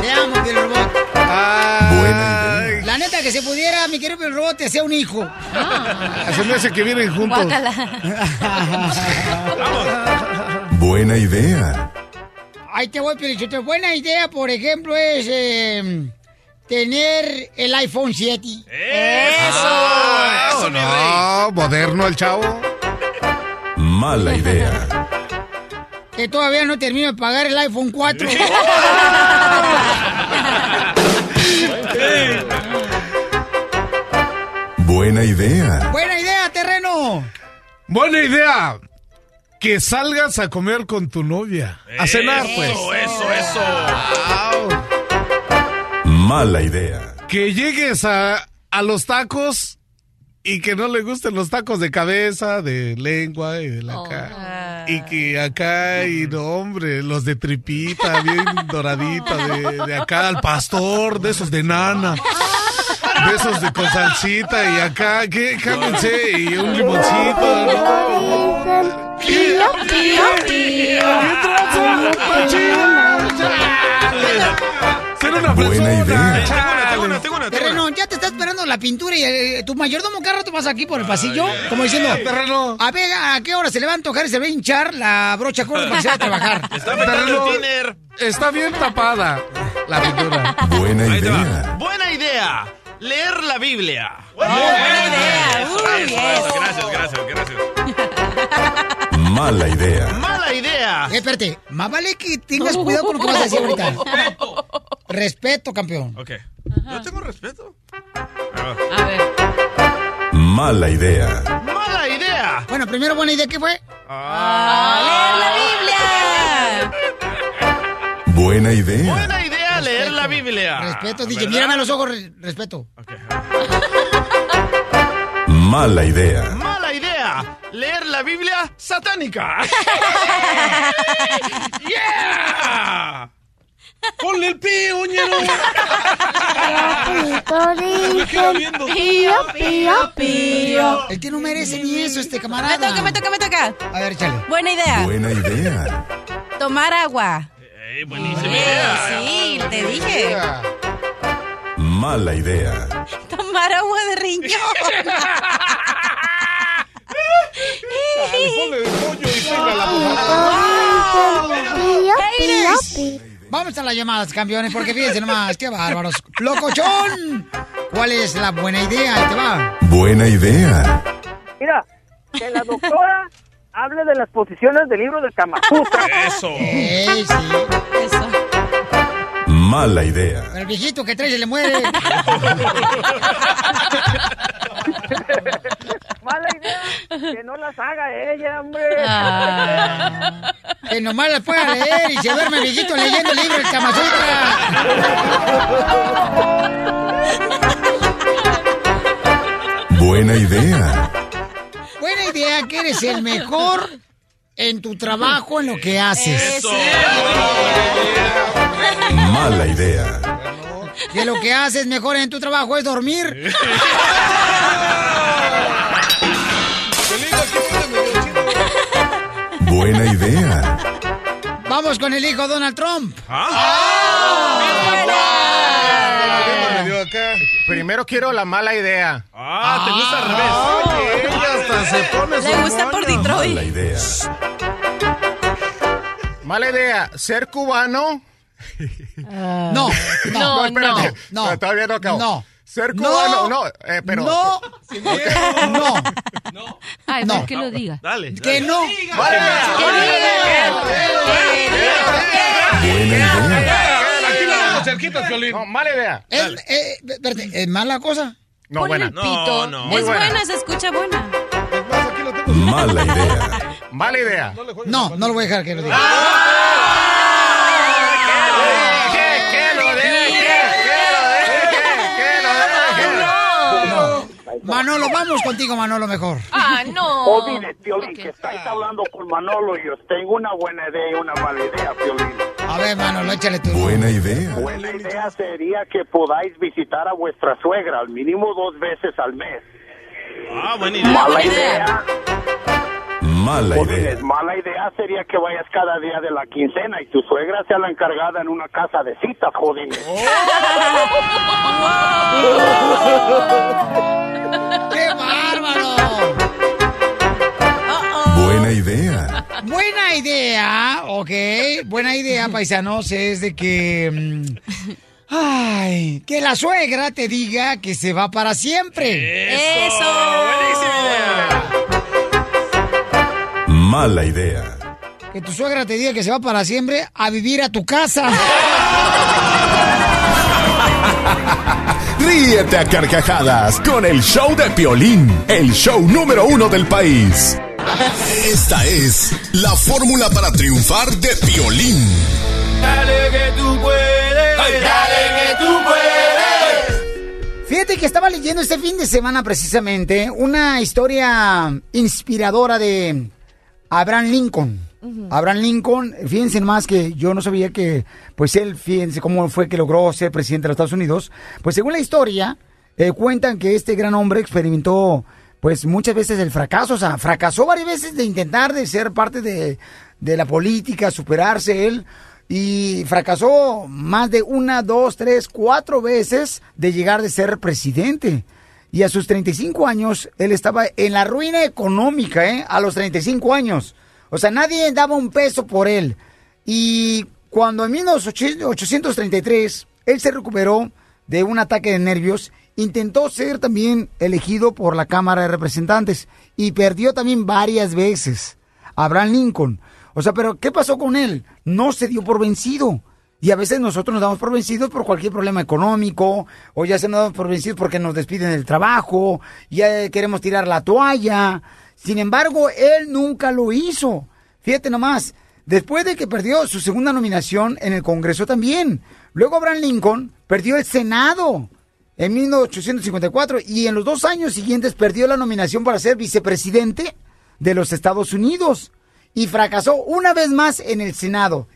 Te amo, piel robot. Neta, que se pudiera, mi querido robot, te hacía un hijo. Se me hace que vienen juntos. Buena idea. Ahí te voy, Pielichotelo. Buena idea, por ejemplo, es eh, tener el iPhone 7. ¡Eso! no, moderno el chavo. Mala idea. Que todavía no termino de pagar el iPhone 4. Buena idea. Buena idea, terreno. Buena idea. Que salgas a comer con tu novia. A cenar, pues. Eso, eso, eso. Mala idea. Que llegues a, a los tacos y que no le gusten los tacos de cabeza, de lengua y de la cara. Y que acá, y no, hombre, los de tripita, bien doradita, de, de acá al pastor, de esos de nana. De esos de con salsita y acá, ¿qué? Cámense y un limoncito, ¿no? ¿Qué? ¿Qué trazo, Ser una Buena idea. Tengo una, tengo una, tengo Terreno, ya te está esperando la pintura y eh, tu mayordomo cada rato vas aquí por el pasillo, como diciendo, Terreno. a ver, ¿a qué hora se le va a antojar y se va a hinchar la brocha corta para a trabajar? Está el tiner. Está bien tapada la pintura. Buena idea. Buena idea. Leer la Biblia. Buena idea. Gracias, gracias, gracias. Mala idea. Mala idea. Eh, espérate, más vale que tengas cuidado con lo que vas a decir ahorita. Respeto, campeón. Ok. Yo tengo respeto. A ver. Mala idea. Mala idea. Bueno, primero buena idea, ¿qué fue? ¡A leer la Biblia! Buena idea. Buena idea Respeto, DJ, ¿Verdad? mírame a los ojos, re- respeto. Mala idea. Mala idea. Leer la Biblia satánica. ¡Yeah! ¡Ponle el pie, oñero! Pío, pío, pío. El que no merece ni eso, este Me camarada. toca, me toca, me toca. A ver, échale. Buena idea. Buena idea. Tomar agua. Buenísima Eh, idea. sí, te dije. Mala idea. Tomar agua de riñón. Vamos a las llamadas, campeones, porque fíjense nomás, qué bárbaros. ¡Locochón! ¿Cuál es la buena idea? Ahí te va. Buena idea. Mira, que la doctora hable de las posiciones del libro del Kama Sutra. Eso. Ey, sí. Eso. Mala idea. El viejito que trae se le muere. Mala idea, que no las haga ella, hombre. Ah. Que nomás las pueda leer y se duerme el viejito leyendo el libro del Kama Buena idea. Idea que eres el mejor en tu trabajo, en lo que haces. Eso. Mala idea. Que lo que haces mejor en tu trabajo es dormir. Buena idea. Vamos con el hijo Donald Trump. Primero quiero la mala idea. Ah, te gusta al revés. Ella hasta se pone Le gusta por Detroit. Mala idea. Mala idea. Ser cubano. No, no, No, espérate. no, no. Todavía no acabo. No. Ser No. cubano. No, eh, pero. No, no, Ay, No. no. que lo diga. Dale. que dale. no. Buena idea. Aquí lo tengo cerquita, Piolín. No, mala idea. Es, eh, espérate, ¿es mala cosa? No, Ponle buena. el pito. No, no. Muy es buena. buena, se escucha buena. Mala idea. Mala idea. No, no lo voy a dejar que lo diga. ¿Qué? Manolo, vamos contigo, Manolo, mejor. Ah, no. O dile, Piolín, que estáis hablando con Manolo y os tengo una buena idea y una mala idea, Piolín. A ver, Manolo, échale tú. Buena idea. Buena idea sería que podáis visitar a vuestra suegra al mínimo dos veces al mes. Ah, buena idea. Mala buena idea. idea. Mala o idea. mala idea sería que vayas cada día de la quincena y tu suegra sea la encargada en una casa de citas, jodín. ¡Qué bárbaro! Buena idea. Buena idea, ok. Buena idea, paisanos, es de que. mm, Ay, que la suegra te diga que se va para siempre. Eso. Mala idea. Que tu suegra te diga que se va para siempre a vivir a tu casa. Ríete a carcajadas con el show de Piolín, el show número uno del país. Esta es la fórmula para triunfar de Piolín. Dale que tú puedes. Dale que tú puedes. Fíjate que estaba leyendo este fin de semana precisamente una historia inspiradora de Abraham Lincoln. Abraham Lincoln, fíjense más que yo no sabía que, pues él, fíjense cómo fue que logró ser presidente de los Estados Unidos. Pues según la historia, eh, cuentan que este gran hombre experimentó, pues muchas veces el fracaso, o sea, fracasó varias veces de intentar de ser parte de, de la política, superarse él. Y fracasó más de una, dos, tres, cuatro veces de llegar de ser presidente. Y a sus 35 años, él estaba en la ruina económica, ¿eh? A los 35 años. O sea, nadie daba un peso por él. Y cuando en 1833 él se recuperó de un ataque de nervios, intentó ser también elegido por la Cámara de Representantes y perdió también varias veces. Abraham Lincoln. O sea, pero ¿qué pasó con él? No se dio por vencido. Y a veces nosotros nos damos por vencidos por cualquier problema económico, o ya se nos damos por vencidos porque nos despiden del trabajo, ya queremos tirar la toalla. Sin embargo, él nunca lo hizo. Fíjate nomás, después de que perdió su segunda nominación en el Congreso también. Luego Abraham Lincoln perdió el Senado en 1854 y en los dos años siguientes perdió la nominación para ser vicepresidente de los Estados Unidos y fracasó una vez más en el Senado.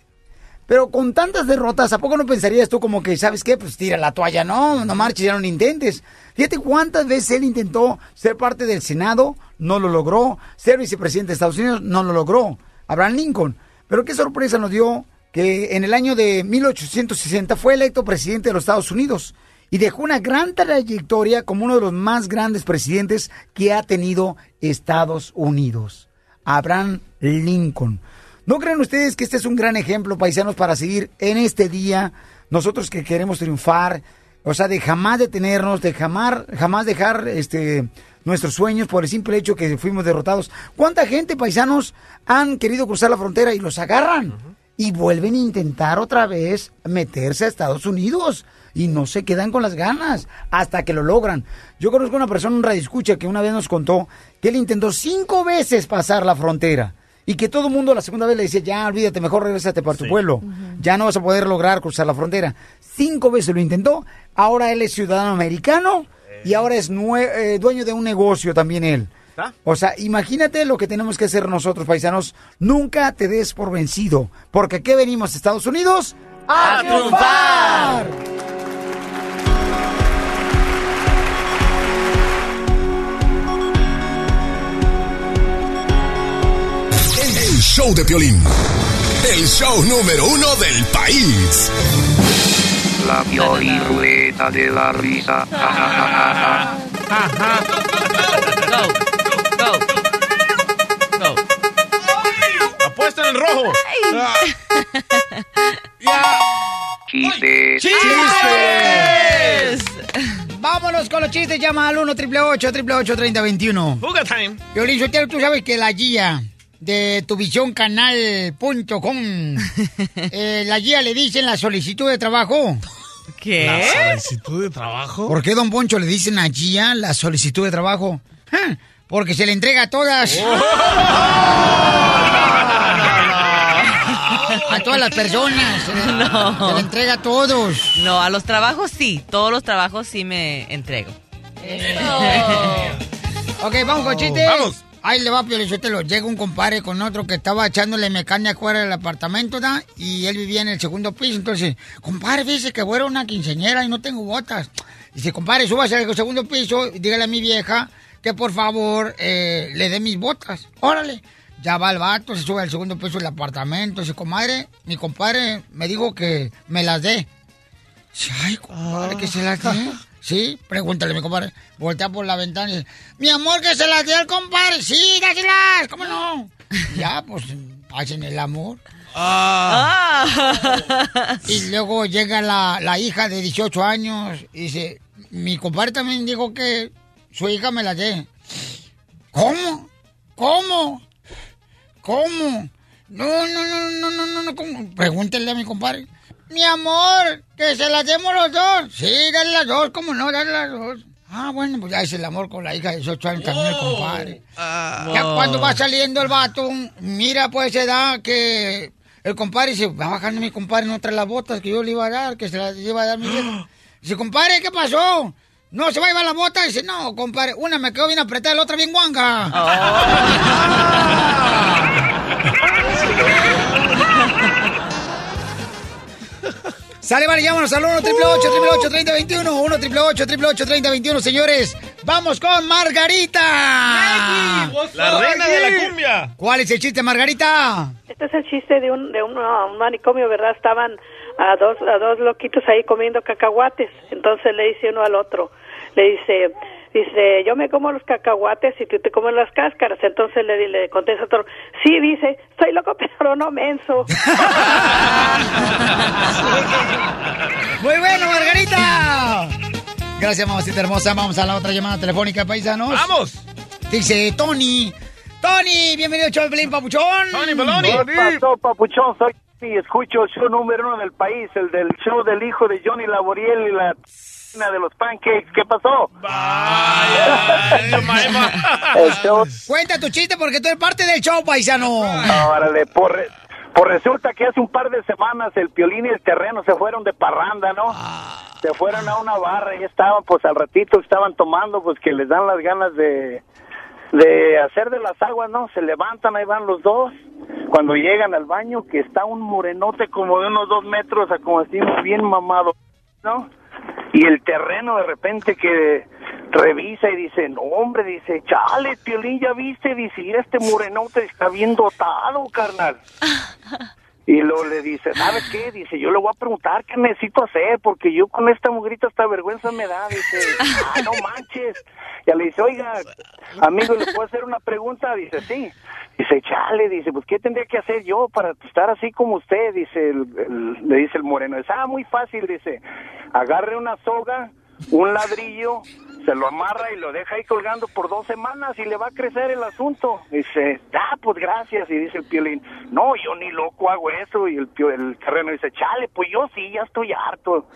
Pero con tantas derrotas, ¿a poco no pensarías tú como que, ¿sabes qué? Pues tira la toalla, no, no marches, ya no intentes. Fíjate cuántas veces él intentó ser parte del Senado, no lo logró. Ser vicepresidente de Estados Unidos, no lo logró. Abraham Lincoln. Pero qué sorpresa nos dio que en el año de 1860 fue electo presidente de los Estados Unidos y dejó una gran trayectoria como uno de los más grandes presidentes que ha tenido Estados Unidos. Abraham Lincoln. ¿No creen ustedes que este es un gran ejemplo, paisanos, para seguir en este día? Nosotros que queremos triunfar, o sea, de jamás detenernos, de jamás, jamás dejar este nuestros sueños por el simple hecho que fuimos derrotados. ¿Cuánta gente, paisanos, han querido cruzar la frontera y los agarran? Y vuelven a intentar otra vez meterse a Estados Unidos. Y no se quedan con las ganas hasta que lo logran. Yo conozco una persona, un radioescucha, que una vez nos contó que él intentó cinco veces pasar la frontera. Y que todo el mundo la segunda vez le dice, ya olvídate, mejor regrésate para tu pueblo. Ya no vas a poder lograr cruzar la frontera. Cinco veces lo intentó. Ahora él es ciudadano americano y ahora es eh, dueño de un negocio también él. O sea, imagínate lo que tenemos que hacer nosotros, paisanos. Nunca te des por vencido. Porque aquí venimos, Estados Unidos, a, ¡A triunfar. Show de Piolín. El show número uno del país. La Pioli Ruleta de la Risa. Apuesta en el rojo. Chistes. ¡Chistes! Vámonos con los chistes. Llama al 1 888 888 3021 Fuga time. Violín Sotelo, tú sabes que la guía de tuvisioncanal.com, eh, la guía le dicen la solicitud de trabajo. ¿La solicitud de trabajo? ¿Por qué, don Poncho, le dicen a Gia la solicitud de trabajo? Ah, Porque se le entrega a todas. A todas las personas. No. se le entrega a todos. No, a los trabajos sí. Todos los trabajos sí me entrego. Ok, vamos con chistes. Vamos. Ahí le va Piolichotelo. Llega un compadre con otro que estaba echándole mecánica fuera del apartamento, ¿da? Y él vivía en el segundo piso. Entonces, compadre, dice que voy a una quinceñera y no tengo botas. Dice, compadre, súbase al segundo piso y dígale a mi vieja que por favor eh, le dé mis botas. Órale. Ya va el vato, se sube al segundo piso del apartamento. Dice, comadre, mi compadre me dijo que me las dé. Dice, Ay, compadre, que se las dé. Sí, pregúntale, mi compadre. Voltea por la ventana y dice, mi amor, que se las dé al compadre. Sí, dáselas, ¿cómo no? Ya, pues, hacen el amor. Y luego llega la, la hija de 18 años y dice, mi compadre también dijo que su hija me la dé. ¿Cómo? ¿Cómo? ¿Cómo? No, no, no, no, no, no, no, ¿cómo? Pregúntele a mi compadre. Mi amor, que se las demos los dos. Sí, dale las dos, ¿cómo no? Dale las dos. Ah, bueno, pues ya es el amor con la hija de 18 años también el compadre. Ya cuando va saliendo el vato, mira pues se da que el compadre dice, va bajando mi compadre, no trae las botas que yo le iba a dar, que se las iba a dar mi vieja. Dice, compadre, ¿qué pasó? No, se va a llevar la bota. Dice, no, compadre, una me quedó bien apretada, la otra bien guanga. Sale, vale, llámanos al 1 888 3021 1 888 3021 señores. Vamos con Margarita. La reina de la cumbia. ¿Cuál es el chiste, Margarita? Este es el chiste de un, de un, un manicomio, ¿verdad? Estaban a dos, a dos loquitos ahí comiendo cacahuates. Entonces le dice uno al otro, le dice, dice, yo me como los cacahuates y tú te comes las cáscaras. Entonces le, le contesta otro, sí, dice, soy loco, pero no menso. Muy bueno, Margarita. Gracias, mamacita hermosa. Vamos a la otra llamada telefónica, paisanos. ¡Vamos! Dice Tony. Tony, bienvenido Pelín Papuchón. Tony ¿Qué pasó, papuchón? Soy y escucho el show número uno del país, el del show del hijo de Johnny Laboriel y la de los pancakes. ¿Qué pasó? el show. Cuenta tu chiste porque tú eres parte del show, paisano. Órale, por, re- por resulta que hace un par de semanas el piolín y el terreno se fueron de parranda, ¿no? Se fueron a una barra y estaban, pues al ratito estaban tomando, pues que les dan las ganas de, de hacer de las aguas, ¿no? Se levantan, ahí van los dos, cuando llegan al baño que está un morenote como de unos dos metros, como así bien mamado, ¿no? Y el terreno de repente que revisa y dice, no hombre, dice, chale, Piolín, ya viste, dice, y este morenote está bien dotado, carnal. Y luego le dice, ¿sabes qué? Dice, yo le voy a preguntar qué necesito hacer, porque yo con esta mugrita hasta vergüenza me da. Dice, ah, no manches. Ya le dice, oiga, amigo, ¿le puedo hacer una pregunta? Dice, sí. Dice, chale, dice, pues, ¿qué tendría que hacer yo para estar así como usted? Dice, el- el- le dice el moreno. Dice, ah, muy fácil, dice, agarre una soga, un ladrillo, se lo amarra y lo deja ahí colgando por dos semanas y le va a crecer el asunto. Dice, ah, pues gracias. Y dice el piolín, no, yo ni loco hago eso. Y el, el terreno dice, chale, pues yo sí, ya estoy harto.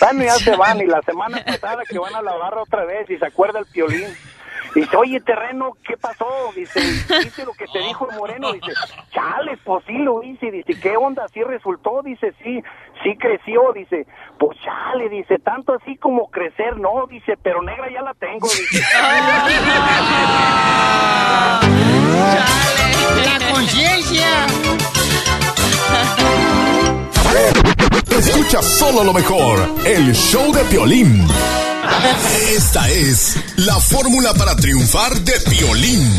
Bueno, ya se van. Y la semana pasada que van a la otra vez y se acuerda el piolín. Dice, oye, terreno, ¿qué pasó? Dice, ¿viste lo que te dijo el moreno? Dice, chale, pues sí lo hice. Dice, ¿qué onda? ¿Sí resultó? Dice, sí, sí creció. Dice, pues chale, dice, tanto así como crecer, no. Dice, pero negra ya la tengo. Dice, La conciencia. Escucha solo lo mejor, el show de Piolín. Esta es la fórmula para triunfar de Piolín.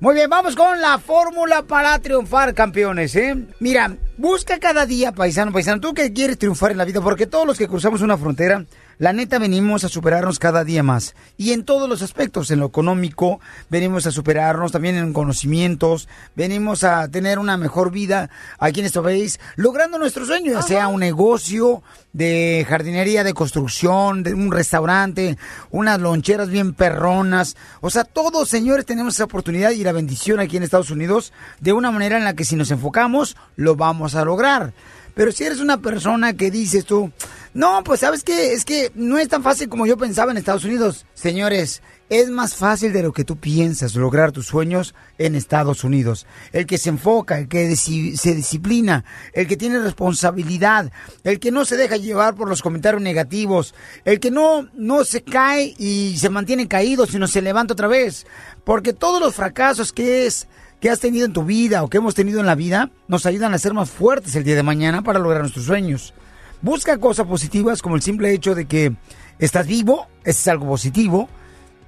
Muy bien, vamos con la fórmula para triunfar, campeones, ¿eh? Mira, busca cada día, paisano, paisano, tú que quieres triunfar en la vida, porque todos los que cruzamos una frontera, la neta venimos a superarnos cada día más. Y en todos los aspectos, en lo económico, venimos a superarnos, también en conocimientos, venimos a tener una mejor vida aquí en este país, logrando nuestros sueños, ya sea un negocio de jardinería, de construcción, de un restaurante, unas loncheras bien perronas. O sea, todos, señores, tenemos esa oportunidad y la bendición aquí en Estados Unidos de una manera en la que si nos enfocamos, lo vamos a lograr. Pero si eres una persona que dices tú, no, pues sabes que es que no es tan fácil como yo pensaba en Estados Unidos. Señores, es más fácil de lo que tú piensas lograr tus sueños en Estados Unidos. El que se enfoca, el que se disciplina, el que tiene responsabilidad, el que no se deja llevar por los comentarios negativos, el que no, no se cae y se mantiene caído, sino se levanta otra vez. Porque todos los fracasos que es que has tenido en tu vida o que hemos tenido en la vida nos ayudan a ser más fuertes el día de mañana para lograr nuestros sueños. Busca cosas positivas como el simple hecho de que estás vivo, ese es algo positivo.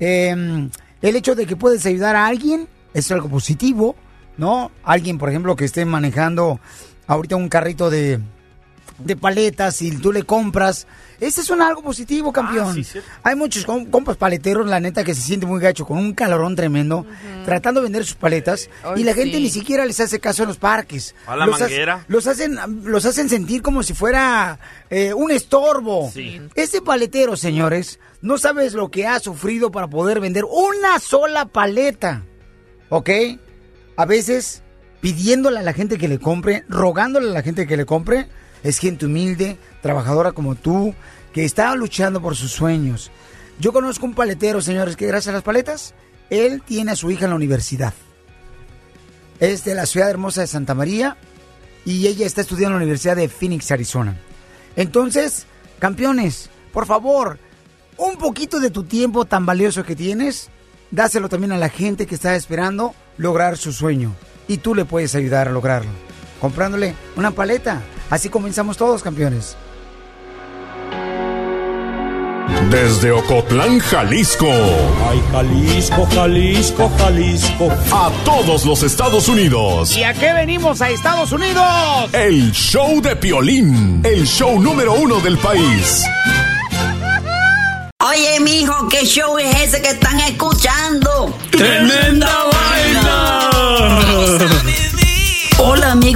Eh, el hecho de que puedes ayudar a alguien es algo positivo, ¿no? Alguien, por ejemplo, que esté manejando ahorita un carrito de paletas y tú le compras. Ese es un algo positivo, campeón. Hay muchos com- compas paleteros, la neta, que se siente muy gacho con un calorón tremendo, tratando de vender sus paletas y la gente sí. ni siquiera les hace caso en los parques. A la Los manguera. los hacen, los hacen sentir como si fuera eh, un estorbo. Sí. Ese paletero, señores, no sabes lo que ha sufrido para poder vender una sola paleta. ¿Ok? A veces pidiéndole a la gente que le compre, rogándole a la gente que le compre, es gente humilde, trabajadora como tú, que está luchando por sus sueños. Yo conozco un paletero, señores, que gracias a las paletas, él tiene a su hija en la universidad. Es de la ciudad hermosa de Santa María y ella está estudiando en la Universidad de Phoenix, Arizona. Entonces, campeones, por favor, un poquito de tu tiempo tan valioso que tienes, dáselo también a la gente que está esperando lograr su sueño. Y tú le puedes ayudar a lograrlo, comprándole una paleta. Así comenzamos todos, campeones. Desde Ocotlán, Jalisco. Ay, Jalisco, Jalisco, Jalisco. A todos los Estados Unidos. ¿Y a qué venimos a Estados Unidos? El show de Piolín. El show número uno del país. Oye, mijo, ¿qué show es ese que están escuchando? ¡Tremenda